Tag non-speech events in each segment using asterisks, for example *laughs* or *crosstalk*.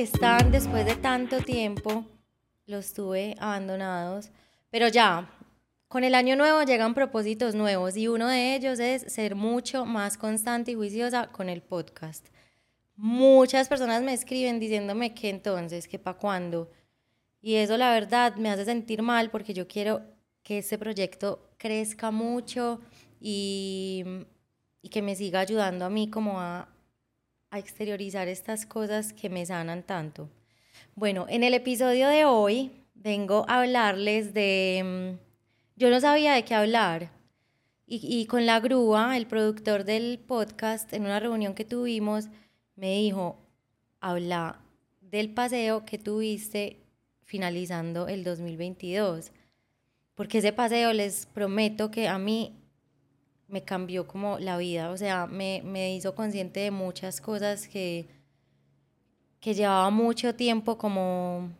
están después de tanto tiempo. Los tuve abandonados. Pero ya, con el año nuevo llegan propósitos nuevos y uno de ellos es ser mucho más constante y juiciosa con el podcast. Muchas personas me escriben diciéndome que entonces, que para cuándo. Y eso la verdad me hace sentir mal porque yo quiero que este proyecto crezca mucho y, y que me siga ayudando a mí como a, a exteriorizar estas cosas que me sanan tanto. Bueno, en el episodio de hoy vengo a hablarles de... Mm, yo no sabía de qué hablar. Y, y, con la grúa, el productor del podcast, en una reunión que tuvimos, me dijo, habla del paseo que tuviste finalizando el 2022. Porque ese paseo les prometo que a mí me cambió como la vida, o sea, me, me hizo consciente de muchas cosas que, que llevaba mucho tiempo como,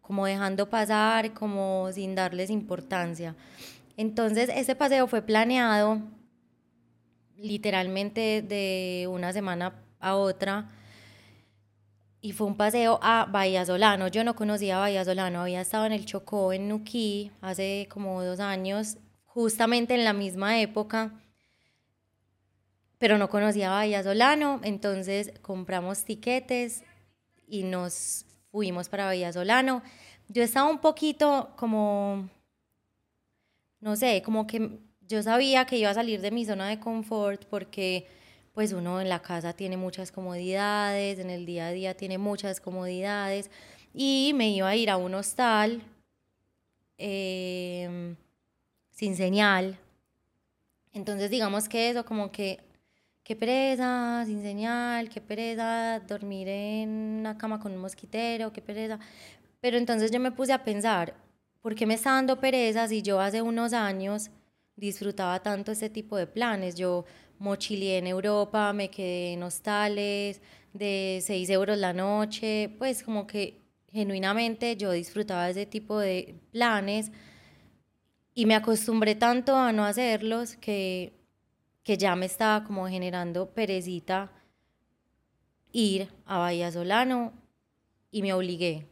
como dejando pasar, como sin darles importancia. Entonces, ese paseo fue planeado literalmente de una semana a otra y fue un paseo a Bahía Solano. Yo no conocía Bahía Solano, había estado en el Chocó, en Nuquí, hace como dos años justamente en la misma época, pero no conocía a Bahía Solano, entonces compramos tiquetes y nos fuimos para Bahía Solano. Yo estaba un poquito como, no sé, como que yo sabía que iba a salir de mi zona de confort porque pues uno en la casa tiene muchas comodidades, en el día a día tiene muchas comodidades y me iba a ir a un hostal. Eh, sin señal. Entonces digamos que eso como que, qué pereza, sin señal, qué pereza dormir en una cama con un mosquitero, qué pereza. Pero entonces yo me puse a pensar, ¿por qué me está dando pereza si yo hace unos años disfrutaba tanto ese tipo de planes? Yo mochilé en Europa, me quedé en hostales de 6 euros la noche, pues como que genuinamente yo disfrutaba ese tipo de planes y me acostumbré tanto a no hacerlos que, que ya me estaba como generando perecita ir a Bahía Solano y me obligué.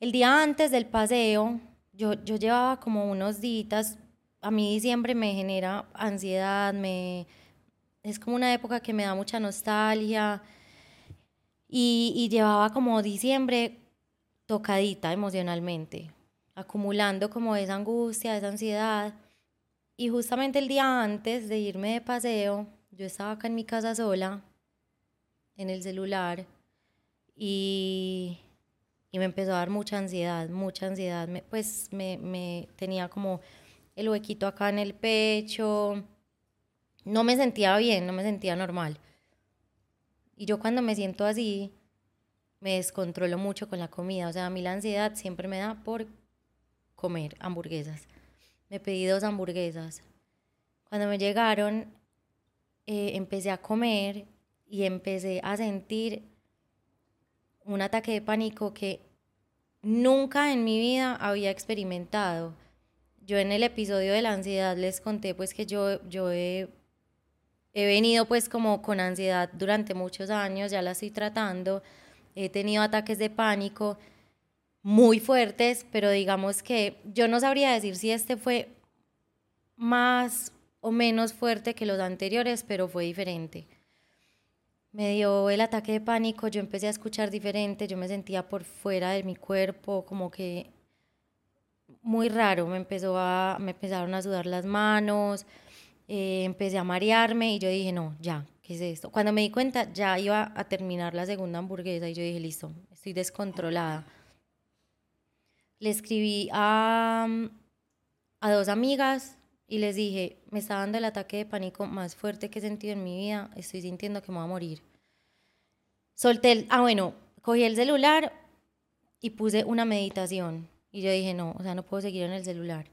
El día antes del paseo, yo, yo llevaba como unos días, a mí diciembre me genera ansiedad, me, es como una época que me da mucha nostalgia y, y llevaba como diciembre tocadita emocionalmente acumulando como esa angustia, esa ansiedad. Y justamente el día antes de irme de paseo, yo estaba acá en mi casa sola, en el celular, y, y me empezó a dar mucha ansiedad, mucha ansiedad. Me, pues me, me tenía como el huequito acá en el pecho. No me sentía bien, no me sentía normal. Y yo cuando me siento así, me descontrolo mucho con la comida. O sea, a mí la ansiedad siempre me da por comer hamburguesas. Me pedí dos hamburguesas. Cuando me llegaron, eh, empecé a comer y empecé a sentir un ataque de pánico que nunca en mi vida había experimentado. Yo en el episodio de la ansiedad les conté pues que yo, yo he, he venido pues como con ansiedad durante muchos años, ya la estoy tratando, he tenido ataques de pánico muy fuertes, pero digamos que yo no sabría decir si este fue más o menos fuerte que los anteriores, pero fue diferente. Me dio el ataque de pánico, yo empecé a escuchar diferente, yo me sentía por fuera de mi cuerpo, como que muy raro, me, empezó a, me empezaron a sudar las manos, eh, empecé a marearme y yo dije, no, ya, ¿qué es esto? Cuando me di cuenta, ya iba a terminar la segunda hamburguesa y yo dije, listo, estoy descontrolada le escribí a, a dos amigas y les dije, me está dando el ataque de pánico más fuerte que he sentido en mi vida, estoy sintiendo que me voy a morir. Solté el, ah bueno, cogí el celular y puse una meditación. Y yo dije, no, o sea, no puedo seguir en el celular.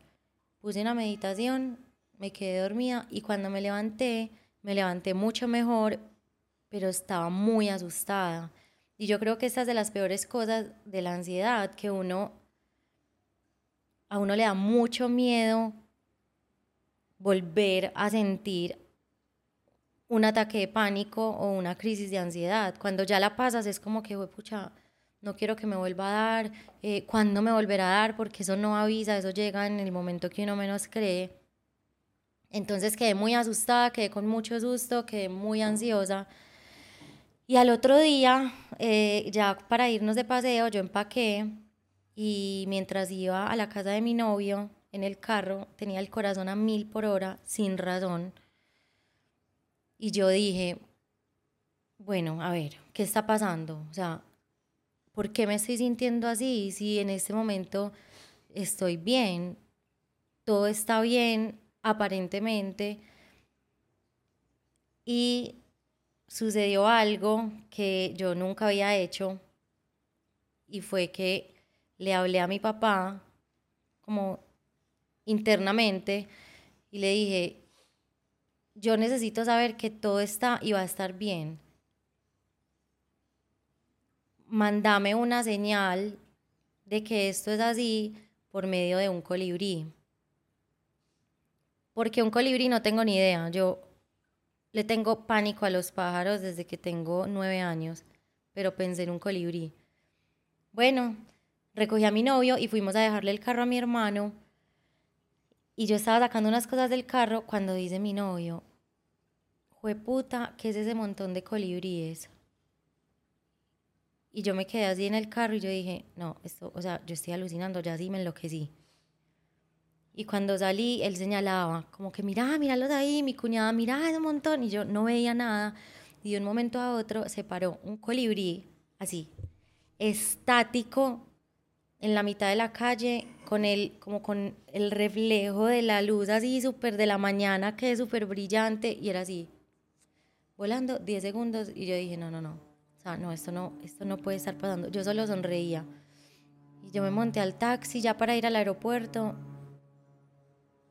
Puse una meditación, me quedé dormida y cuando me levanté, me levanté mucho mejor, pero estaba muy asustada. Y yo creo que esta es de las peores cosas de la ansiedad, que uno a uno le da mucho miedo volver a sentir un ataque de pánico o una crisis de ansiedad. Cuando ya la pasas es como que, pucha, no quiero que me vuelva a dar, eh, cuándo me volverá a dar, porque eso no avisa, eso llega en el momento que uno menos cree. Entonces quedé muy asustada, quedé con mucho susto, quedé muy ansiosa. Y al otro día, eh, ya para irnos de paseo, yo empaqué y mientras iba a la casa de mi novio en el carro, tenía el corazón a mil por hora, sin razón. Y yo dije, bueno, a ver, ¿qué está pasando? O sea, ¿por qué me estoy sintiendo así si en este momento estoy bien? Todo está bien, aparentemente. Y sucedió algo que yo nunca había hecho y fue que le hablé a mi papá como internamente y le dije, yo necesito saber que todo está y va a estar bien. Mándame una señal de que esto es así por medio de un colibrí. Porque un colibrí no tengo ni idea. Yo le tengo pánico a los pájaros desde que tengo nueve años, pero pensé en un colibrí. Bueno, recogí a mi novio y fuimos a dejarle el carro a mi hermano. Y yo estaba sacando unas cosas del carro cuando dice mi novio, Jue puta, ¿qué es ese montón de colibríes? Y yo me quedé así en el carro y yo dije, no, esto, o sea, yo estoy alucinando, ya sí me enloquecí. Y cuando salí, él señalaba, como que mira, míralos ahí, mi cuñada, mira ese montón. Y yo no veía nada. Y de un momento a otro se paró un colibrí, así, estático, en la mitad de la calle, con el, como con el reflejo de la luz así súper de la mañana, que es súper brillante, y era así, volando 10 segundos. Y yo dije, no, no, no. O sea, no, esto no, esto no puede estar pasando. Yo solo sonreía. Y yo me monté al taxi ya para ir al aeropuerto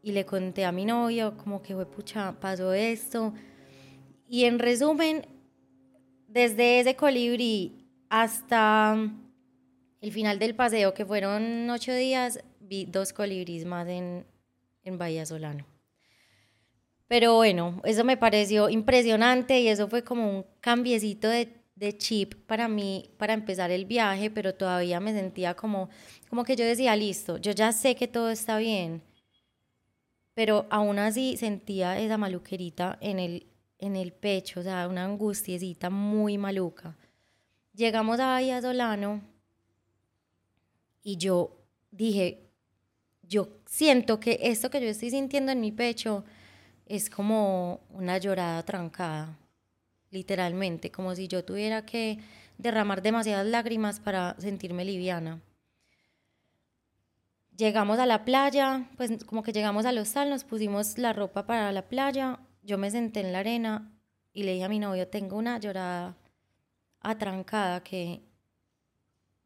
y le conté a mi novio como que, fue pucha, pasó esto. Y en resumen, desde ese colibrí hasta el final del paseo, que fueron ocho días, vi dos colibríes más en, en Bahía Solano. Pero bueno, eso me pareció impresionante y eso fue como un cambiecito de, de, chip para mí, para empezar el viaje, pero todavía me sentía como, como que yo decía, listo, yo ya sé que todo está bien, pero aún así sentía esa maluquerita en el, en el pecho, o sea, una angustiecita muy maluca. Llegamos a Bahía Solano y yo dije, yo siento que esto que yo estoy sintiendo en mi pecho es como una llorada trancada, literalmente, como si yo tuviera que derramar demasiadas lágrimas para sentirme liviana. Llegamos a la playa, pues como que llegamos al hostal, nos pusimos la ropa para la playa, yo me senté en la arena y le dije a mi novio, tengo una llorada atrancada que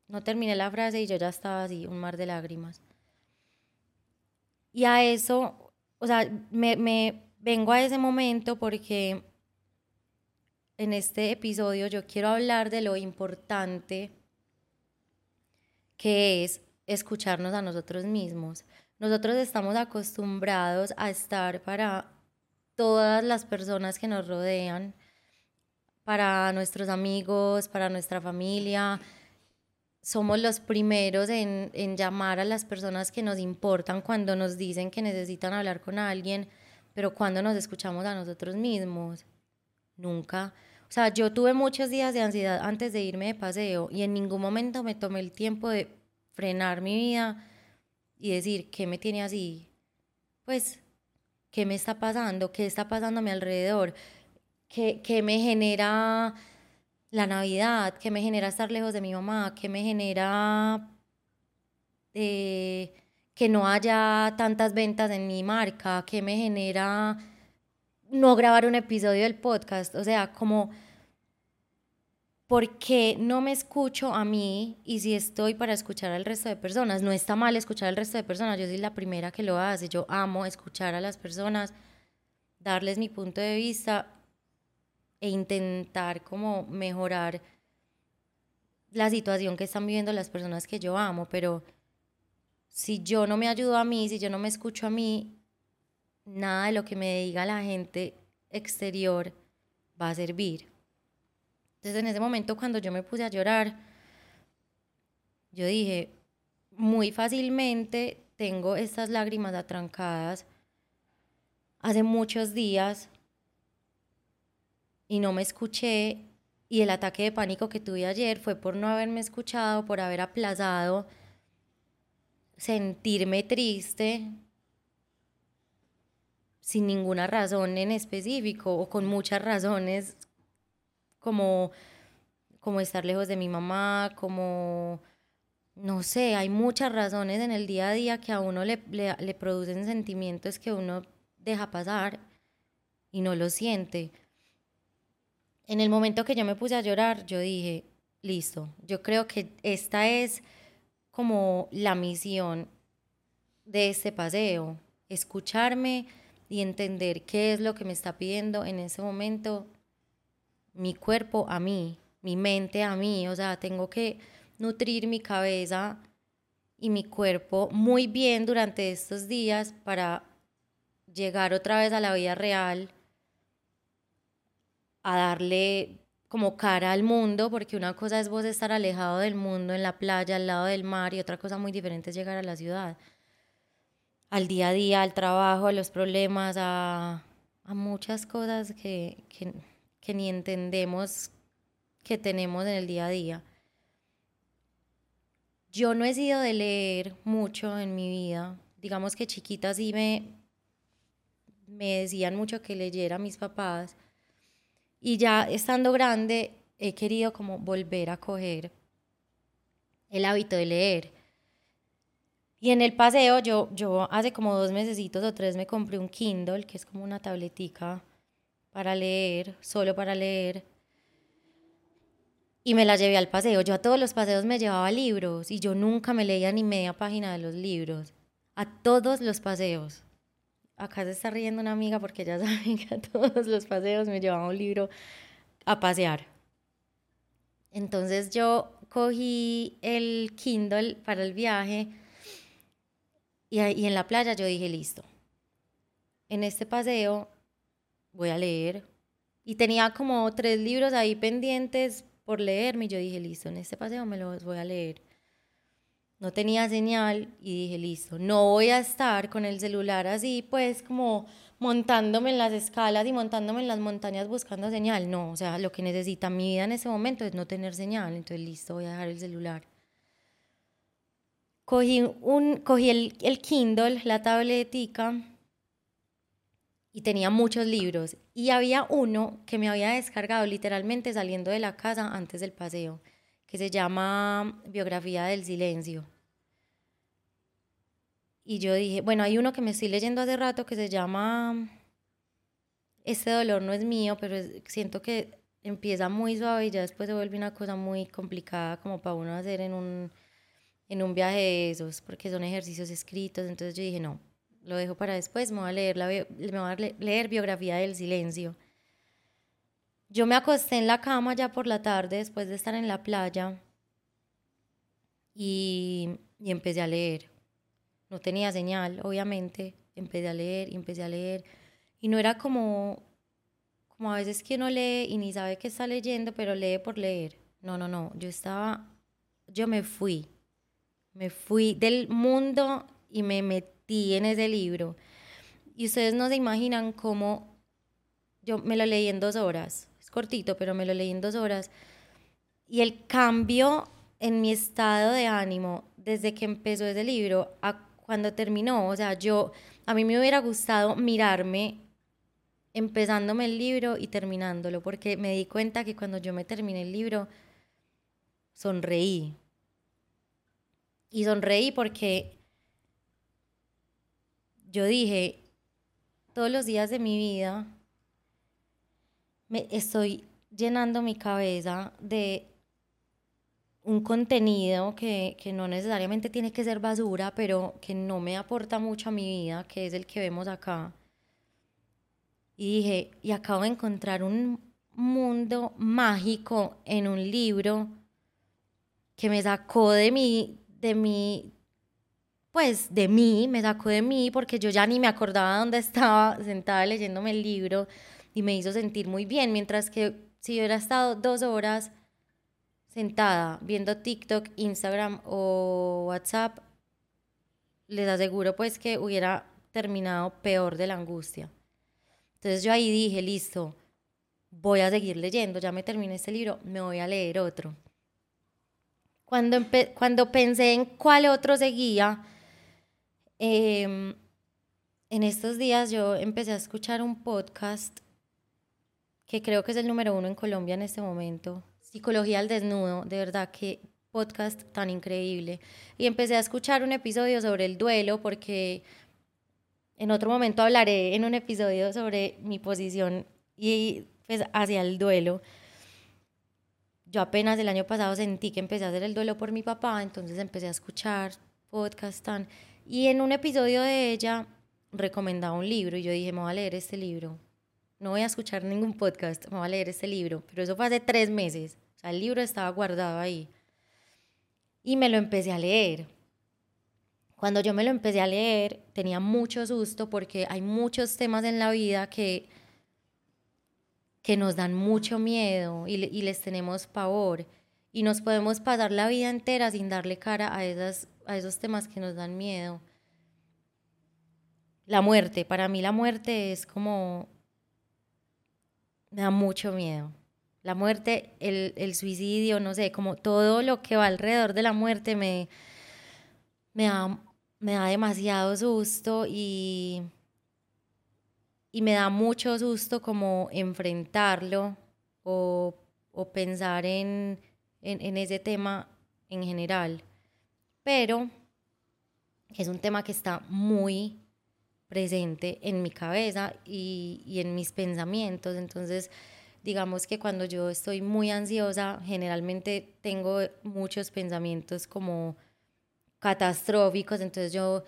no terminé la frase y yo ya estaba así, un mar de lágrimas. Y a eso, o sea, me, me vengo a ese momento porque en este episodio yo quiero hablar de lo importante que es escucharnos a nosotros mismos. Nosotros estamos acostumbrados a estar para todas las personas que nos rodean, para nuestros amigos, para nuestra familia. Somos los primeros en, en, llamar a las personas que nos importan cuando nos dicen que necesitan hablar con alguien, pero cuando nos escuchamos a nosotros mismos, nunca. O sea, yo tuve muchos días de ansiedad antes de irme de paseo y en ningún momento me tomé el tiempo de frenar mi vida y decir, ¿qué me tiene así? Pues, ¿qué me está pasando? ¿Qué está pasando a mi alrededor? ¿Qué, qué me genera la Navidad? ¿Qué me genera estar lejos de mi mamá? ¿Qué me genera eh, que no haya tantas ventas en mi marca? ¿Qué me genera no grabar un episodio del podcast? O sea, como ¿por qué no me escucho a mí y si estoy para escuchar al resto de personas? No está mal escuchar al resto de personas, yo soy la primera que lo hace, yo amo escuchar a las personas, darles mi punto de vista e intentar como mejorar la situación que están viviendo las personas que yo amo, pero si yo no me ayudo a mí, si yo no me escucho a mí, nada de lo que me diga la gente exterior va a servir. Entonces en ese momento cuando yo me puse a llorar, yo dije, muy fácilmente tengo estas lágrimas atrancadas hace muchos días y no me escuché y el ataque de pánico que tuve ayer fue por no haberme escuchado, por haber aplazado sentirme triste sin ninguna razón en específico o con muchas razones como, como estar lejos de mi mamá, como, no sé, hay muchas razones en el día a día que a uno le, le, le producen sentimientos que uno deja pasar y no lo siente. En el momento que yo me puse a llorar, yo dije, listo, yo creo que esta es como la misión de este paseo, escucharme y entender qué es lo que me está pidiendo en ese momento mi cuerpo a mí, mi mente a mí, o sea, tengo que nutrir mi cabeza y mi cuerpo muy bien durante estos días para llegar otra vez a la vida real, a darle como cara al mundo, porque una cosa es vos estar alejado del mundo, en la playa, al lado del mar, y otra cosa muy diferente es llegar a la ciudad, al día a día, al trabajo, a los problemas, a, a muchas cosas que, que, que ni entendemos que tenemos en el día a día. Yo no he sido de leer mucho en mi vida. Digamos que chiquita sí me, me decían mucho que leyera a mis papás. Y ya estando grande he querido como volver a coger el hábito de leer. Y en el paseo yo, yo hace como dos mesecitos o tres me compré un Kindle, que es como una tabletica para leer, solo para leer. Y me la llevé al paseo. Yo a todos los paseos me llevaba libros y yo nunca me leía ni media página de los libros. A todos los paseos acá se está riendo una amiga porque ya *laughs* saben que a todos los paseos me llevaba un libro a pasear. Entonces yo cogí el Kindle para el viaje y, y en la playa yo dije, listo, en este paseo voy a leer. Y tenía como tres libros ahí pendientes por leerme y yo dije, listo, en este paseo me los voy a leer no tenía señal y dije, listo, no voy a estar con el celular así, pues como montándome en las escalas y montándome en las montañas buscando señal. No, o sea, lo que necesita mi vida en ese momento es no tener señal, entonces listo, voy a dejar el celular. Cogí, un, cogí el, el Kindle, la tabletica, y tenía muchos libros. Y había uno que me había descargado literalmente saliendo de la casa antes del paseo, que se llama Biografía del Silencio. Y yo dije, bueno, hay uno que me estoy leyendo hace rato que se llama Este dolor no es mío, pero siento que empieza muy suave y ya después se vuelve una cosa muy complicada como para uno hacer en un, en un viaje de esos, porque son ejercicios escritos. Entonces yo dije, no, lo dejo para después, me voy a leer, la, me voy a leer Biografía del Silencio. Yo me acosté en la cama ya por la tarde después de estar en la playa y, y empecé a leer no tenía señal, obviamente, empecé a leer y empecé a leer. Y no era como, como a veces que uno lee y ni sabe qué está leyendo, pero lee por leer. No, no, no, yo estaba, yo me fui, me fui del mundo y me metí en ese libro. Y ustedes no se imaginan cómo yo me lo leí en dos horas. Cortito, pero me lo leí en dos horas. Y el cambio en mi estado de ánimo desde que empezó ese libro a cuando terminó. O sea, yo, a mí me hubiera gustado mirarme empezándome el libro y terminándolo, porque me di cuenta que cuando yo me terminé el libro, sonreí. Y sonreí porque yo dije, todos los días de mi vida estoy llenando mi cabeza de un contenido que, que, no necesariamente tiene que ser basura, pero que no me aporta mucho a mi vida, que es el que vemos acá. Y dije, y acabo de encontrar un mundo mágico en un libro que me sacó de mí, de mí, pues de mí, me sacó de mí, porque yo ya ni me acordaba dónde estaba sentada leyéndome el libro. Y me hizo sentir muy bien, mientras que si hubiera estado dos horas sentada viendo TikTok, Instagram o WhatsApp, les aseguro pues que hubiera terminado peor de la angustia. Entonces yo ahí dije, listo, voy a seguir leyendo, ya me terminé este libro, me voy a leer otro. Cuando, cuando pensé en cuál otro seguía, em, en estos días yo empecé a escuchar un podcast que creo que es el número uno en Colombia en este momento, Psicología al Desnudo, de verdad que podcast tan increíble. Y empecé a escuchar un episodio sobre el duelo porque en otro momento hablaré en un episodio sobre mi posición y pues hacia el duelo. Yo apenas el año pasado sentí que empecé a hacer el duelo por mi papá, entonces empecé a escuchar podcast tan y en un episodio de ella recomendaba un libro y yo dije, me voy a leer este libro. No voy a escuchar ningún podcast, me voy a leer este libro. Pero eso fue hace tres meses. O sea, el libro estaba guardado ahí. Y me lo empecé a leer. Cuando yo me lo empecé a leer, tenía mucho susto porque hay muchos temas en la vida que, que nos dan mucho miedo y, y les tenemos pavor. Y nos podemos pasar la vida entera sin darle cara a, esas, a esos temas que nos dan miedo. La muerte, para mí la muerte es como... Me da mucho miedo. La muerte, el, el suicidio, no sé, como todo lo que va alrededor de la muerte me, me, da, me da demasiado susto y, y me da mucho susto como enfrentarlo o, o pensar en, en, en ese tema en general. Pero es un tema que está muy presente en mi cabeza y, en mis pensamientos. Entonces, digamos que cuando yo estoy muy ansiosa, generalmente tengo muchos pensamientos como catastróficos, entonces yo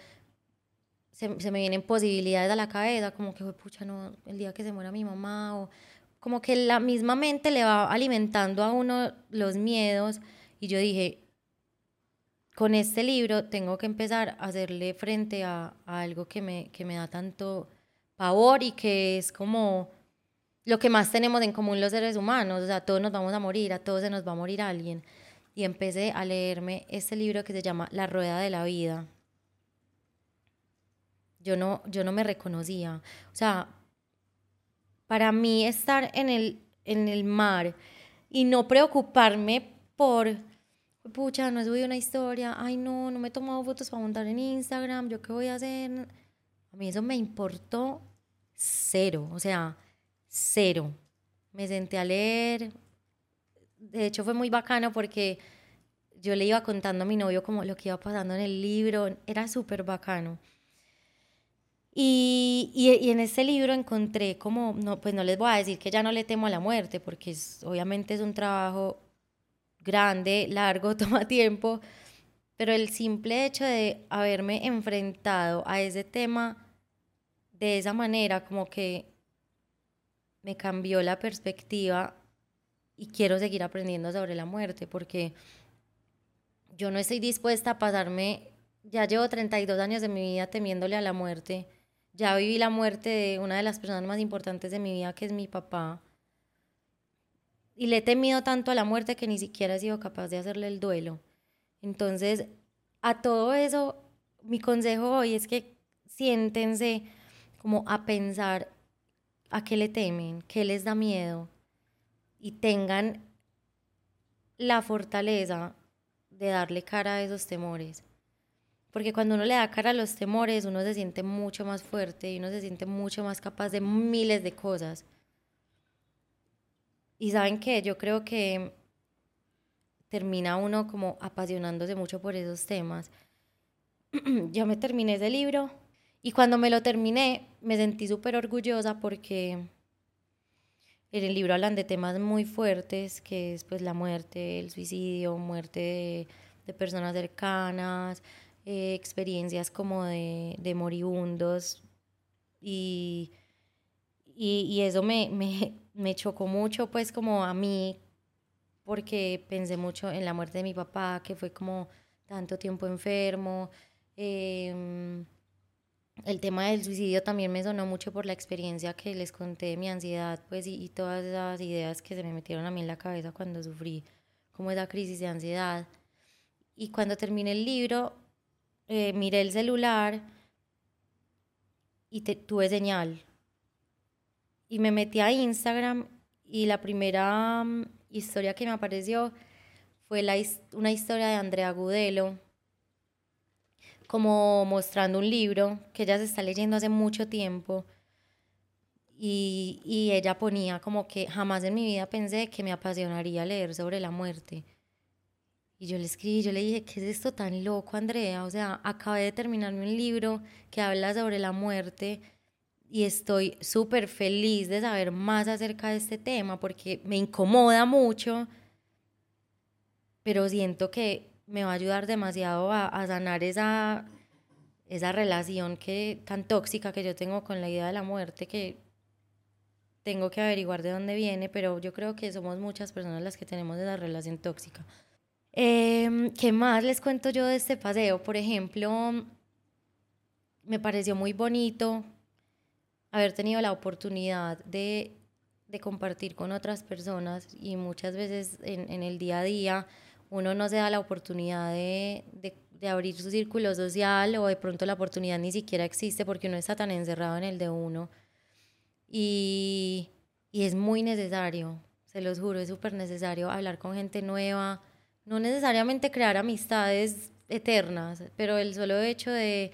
se, se me vienen posibilidades a la cabeza, como que, pucha, no, el día que se muera mi mamá, o como que la misma mente le va alimentando a uno los miedos. Y yo dije, con este libro tengo que empezar a hacerle frente a, algo que me, que me da tanto pavor y que es como lo que más tenemos en común los seres humanos, o sea, todos nos vamos a morir, a todos se nos va a morir alguien. Y empecé a leerme este libro que se llama La Rueda de la Vida. Yo no, yo no me reconocía. O sea, para mí estar en el, en el mar y no preocuparme por pucha, no he subido una historia, ay no, no me he tomado fotos para montar en Instagram, yo qué voy a hacer. A mí eso me importó cero, o sea, cero. Me senté a leer, de hecho fue muy bacano porque yo le iba contando a mi novio como lo que iba pasando en el libro, era súper bacano. Y, y, en este libro encontré como, no, pues no les voy a decir que ya no le temo a la muerte, porque obviamente es un trabajo grande, largo, *laughs* toma tiempo, pero el simple hecho de haberme enfrentado a ese tema de esa manera, como que me cambió la perspectiva y quiero seguir aprendiendo sobre la muerte, porque yo no estoy dispuesta a pasarme, ya llevo 32 años de mi vida temiéndole a la muerte, ya viví la muerte de una de las personas más importantes de mi vida, que es mi papá, y le he temido tanto a la muerte que ni siquiera he sido capaz de hacerle el duelo. Entonces, a todo eso, mi consejo hoy es que siéntense como a pensar a qué le temen, qué les da miedo y tengan la fortaleza de darle cara a esos temores. Porque cuando uno le da cara a los temores, uno se siente mucho más fuerte y uno se siente mucho más capaz de miles de cosas. Y saben que yo creo que termina uno como apasionándose mucho por esos temas. *clears throat* yo me terminé ese libro y cuando me lo terminé me sentí súper orgullosa porque en el libro hablan de temas muy fuertes, que es pues la muerte, el suicidio, muerte de, personas cercanas, eh, experiencias como de, de moribundos y, y, y eso me, me, me chocó mucho, pues como a mí, porque pensé mucho en la muerte de mi papá, que fue como tanto tiempo enfermo. Em, el tema del suicidio también me sonó mucho por la experiencia que les conté de mi ansiedad, pues, y, todas esas ideas que se me metieron a mí en la cabeza cuando sufrí como esa crisis de ansiedad. Y cuando terminé el libro, eh, miré el celular y tuve señal. Y me metí a Instagram y la primera mm, historia que me apareció fue la, una historia de Andrea Gudelo, como mostrando un libro que ella se está leyendo hace mucho tiempo. Y, y, ella ponía como que jamás en mi vida pensé que me apasionaría leer sobre la muerte. Y yo le escribí, yo le dije, ¿qué es esto tan loco, Andrea? O sea, acabé de terminarme un libro que habla sobre la muerte y estoy súper feliz de saber más acerca de este tema porque me incomoda mucho, pero siento que me va a ayudar demasiado a, a sanar esa, esa relación que, tan tóxica que yo tengo con la idea de la muerte que tengo que averiguar de dónde viene, pero yo creo que somos muchas personas las que tenemos esa relación tóxica. Eh, ¿Qué más les cuento yo de este paseo? Por ejemplo, me pareció muy bonito haber tenido la oportunidad de, de compartir con otras personas y muchas veces en, en, el día a día uno no se da la oportunidad de, de, de, abrir su círculo social o de pronto la oportunidad ni siquiera existe porque uno está tan encerrado en el de uno. Y, y es muy necesario, se los juro, es súper necesario hablar con gente nueva, no necesariamente crear amistades eternas, pero el solo hecho de,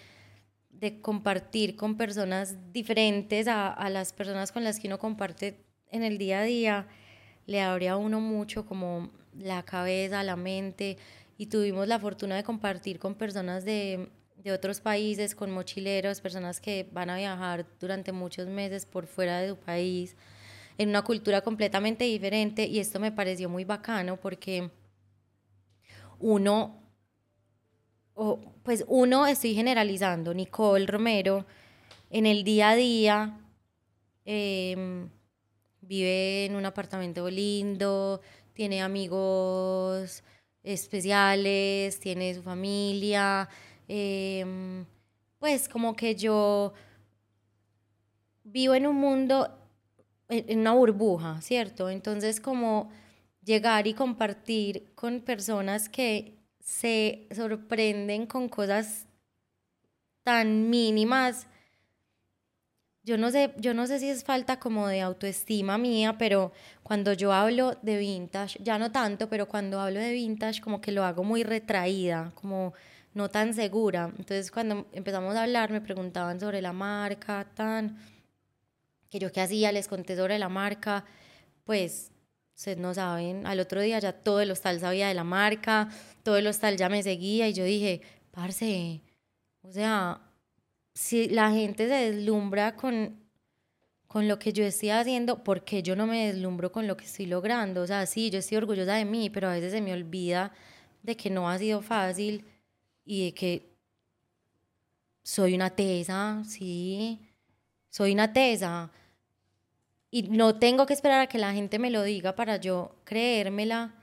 de compartir con personas diferentes a, a, las personas con las que uno comparte en el día a día, le abre a uno mucho como la cabeza, la mente, y tuvimos la fortuna de compartir con personas de, de otros países, con mochileros, personas que van a viajar durante muchos meses por fuera de su país, en una cultura completamente diferente, y esto me pareció muy bacano porque uno, o, pues uno, estoy generalizando, Nicole Romero, en el día a día eh, vive en un apartamento lindo, tiene amigos especiales, tiene su familia, eh, pues como que yo vivo en un mundo, en una burbuja, ¿cierto? Entonces como llegar y compartir con personas que se sorprenden con cosas tan mínimas. Yo no sé, yo no sé si es falta como de autoestima mía, pero cuando yo hablo de vintage, ya no tanto, pero cuando hablo de vintage como que lo hago muy retraída, como no tan segura. Entonces cuando empezamos a hablar me preguntaban sobre la marca, tan que yo qué hacía, les conté sobre la marca, pues ustedes no saben, al otro día ya todo el hostal sabía de la marca, todo el hostal ya me seguía y yo dije, parce, o sea, si la gente se deslumbra con, con lo que yo estoy haciendo, ¿por qué yo no me deslumbro con lo que estoy logrando? O sea, sí, yo estoy orgullosa de mí, pero a veces se me olvida de que no ha sido fácil y de que soy una tesa, sí, soy una tesa y no tengo que esperar a que la gente me lo diga para yo creérmela,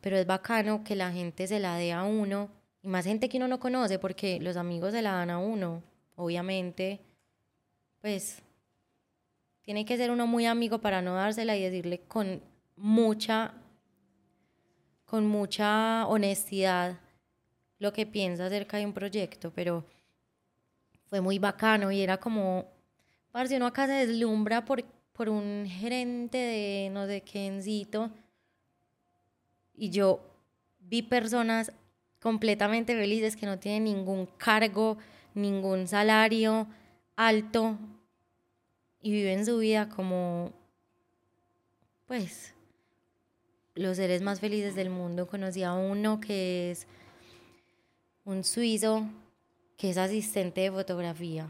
pero es bacano que la gente se la dé a uno, y más gente que uno no conoce, porque los amigos se la dan a uno, obviamente, pues tiene que ser uno muy amigo para no dársela y decirle con mucha, con mucha honestidad lo que piensa acerca de un proyecto, pero fue muy bacano y era como, parce, uno acá se deslumbra porque por un gerente de no sé quiéncito y yo vi personas completamente felices que no tienen ningún cargo, ningún salario alto y viven su vida como pues los seres más felices del mundo. Conocí a uno que es un suizo que es asistente de fotografía.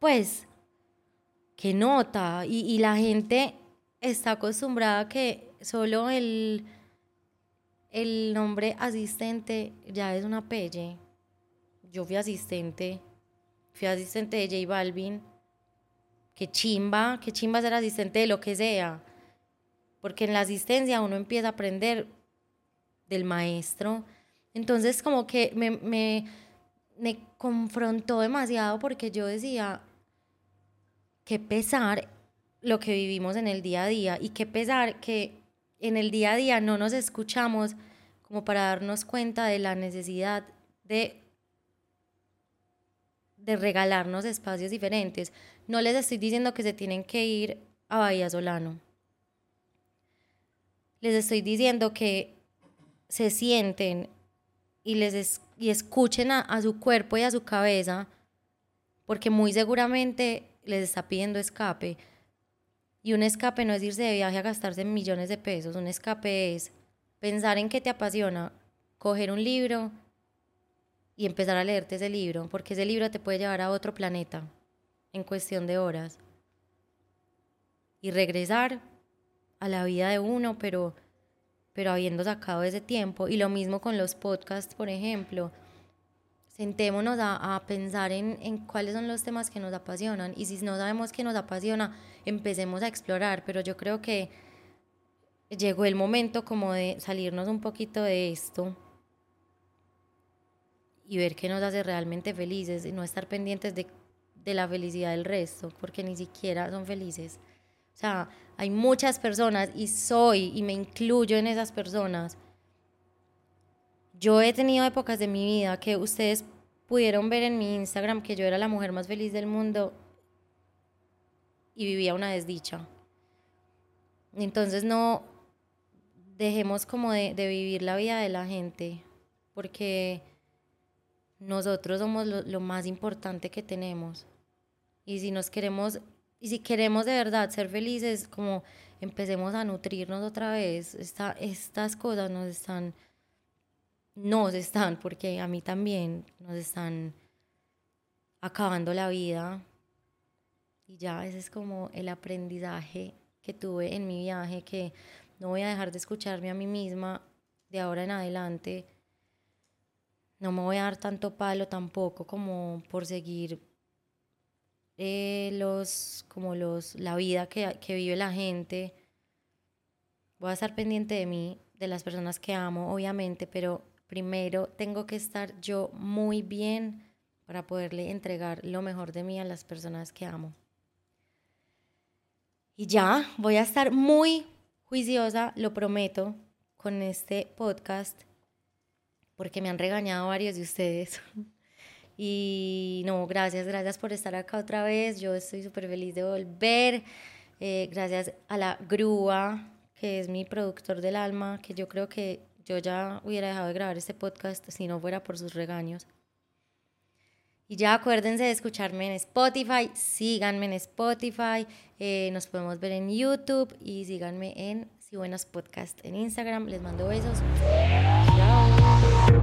Pues que nota y, y la gente está acostumbrada a que solo el, el nombre asistente ya es una pelle. Yo fui asistente, fui asistente de J Balvin. Qué chimba, qué chimba ser asistente de lo que sea. Porque en la asistencia uno empieza a aprender del maestro. Entonces como que me, me me confrontó demasiado porque yo decía, qué pesar lo que vivimos en el día a día y qué pesar que en el día a día no nos escuchamos como para darnos cuenta de la necesidad de de regalarnos espacios diferentes. No les estoy diciendo que se tienen que ir a Bahía Solano. Les estoy diciendo que se sienten y, les y escuchen a, a su cuerpo y a su cabeza, porque muy seguramente les está pidiendo escape. Y un escape no es irse de viaje a gastarse millones de pesos, un escape es pensar en qué te apasiona, coger un libro y empezar a leerte ese libro, porque ese libro te puede llevar a otro planeta en cuestión de horas. Y regresar a la vida de uno, pero, pero habiendo sacado ese tiempo. Y lo mismo con los podcasts, por ejemplo. Sentémonos a, a pensar en, en cuáles son los temas que nos apasionan. Y si no sabemos qué nos apasiona, empecemos a explorar. Pero yo creo que llegó el momento como de salirnos un poquito de esto y ver qué nos hace realmente felices y no estar pendientes de, de la felicidad del resto, porque ni siquiera son felices. O sea, hay muchas personas y soy y me incluyo en esas personas. Yo he tenido épocas de mi vida que ustedes pudieron ver en mi Instagram que yo era la mujer más feliz del mundo y vivía una desdicha. Entonces no dejemos como de, de vivir la vida de la gente, porque nosotros somos lo, más importante que tenemos. Y si nos queremos, y si queremos de verdad ser felices, como empecemos a nutrirnos otra vez, Esta, estas cosas nos están, nos están, porque a mí también nos están acabando la vida. Y ya ese es como el aprendizaje que tuve en mi viaje, que no voy a dejar de escucharme a mí misma de ahora en adelante no me voy a dar tanto palo tampoco como por seguir eh, los, como los, la vida que, que vive la gente. Voy a estar pendiente de mí, de las personas que amo, obviamente, pero primero tengo que estar yo muy bien para poderle entregar lo mejor de mí a las personas que amo. Y ya, voy a estar muy juiciosa, lo prometo, con este podcast porque me han regañado varios de ustedes. *laughs* Y no, gracias, gracias por estar acá otra vez. Yo estoy súper feliz de volver. Eh, gracias a la grúa, que es mi productor del alma, que yo creo que yo ya hubiera dejado de grabar este podcast si no fuera por sus regaños. Y ya acuérdense de escucharme en Spotify, síganme en Spotify, eh, nos podemos ver en YouTube y síganme en Si Buenos Podcast en Instagram. Les mando besos. Chao.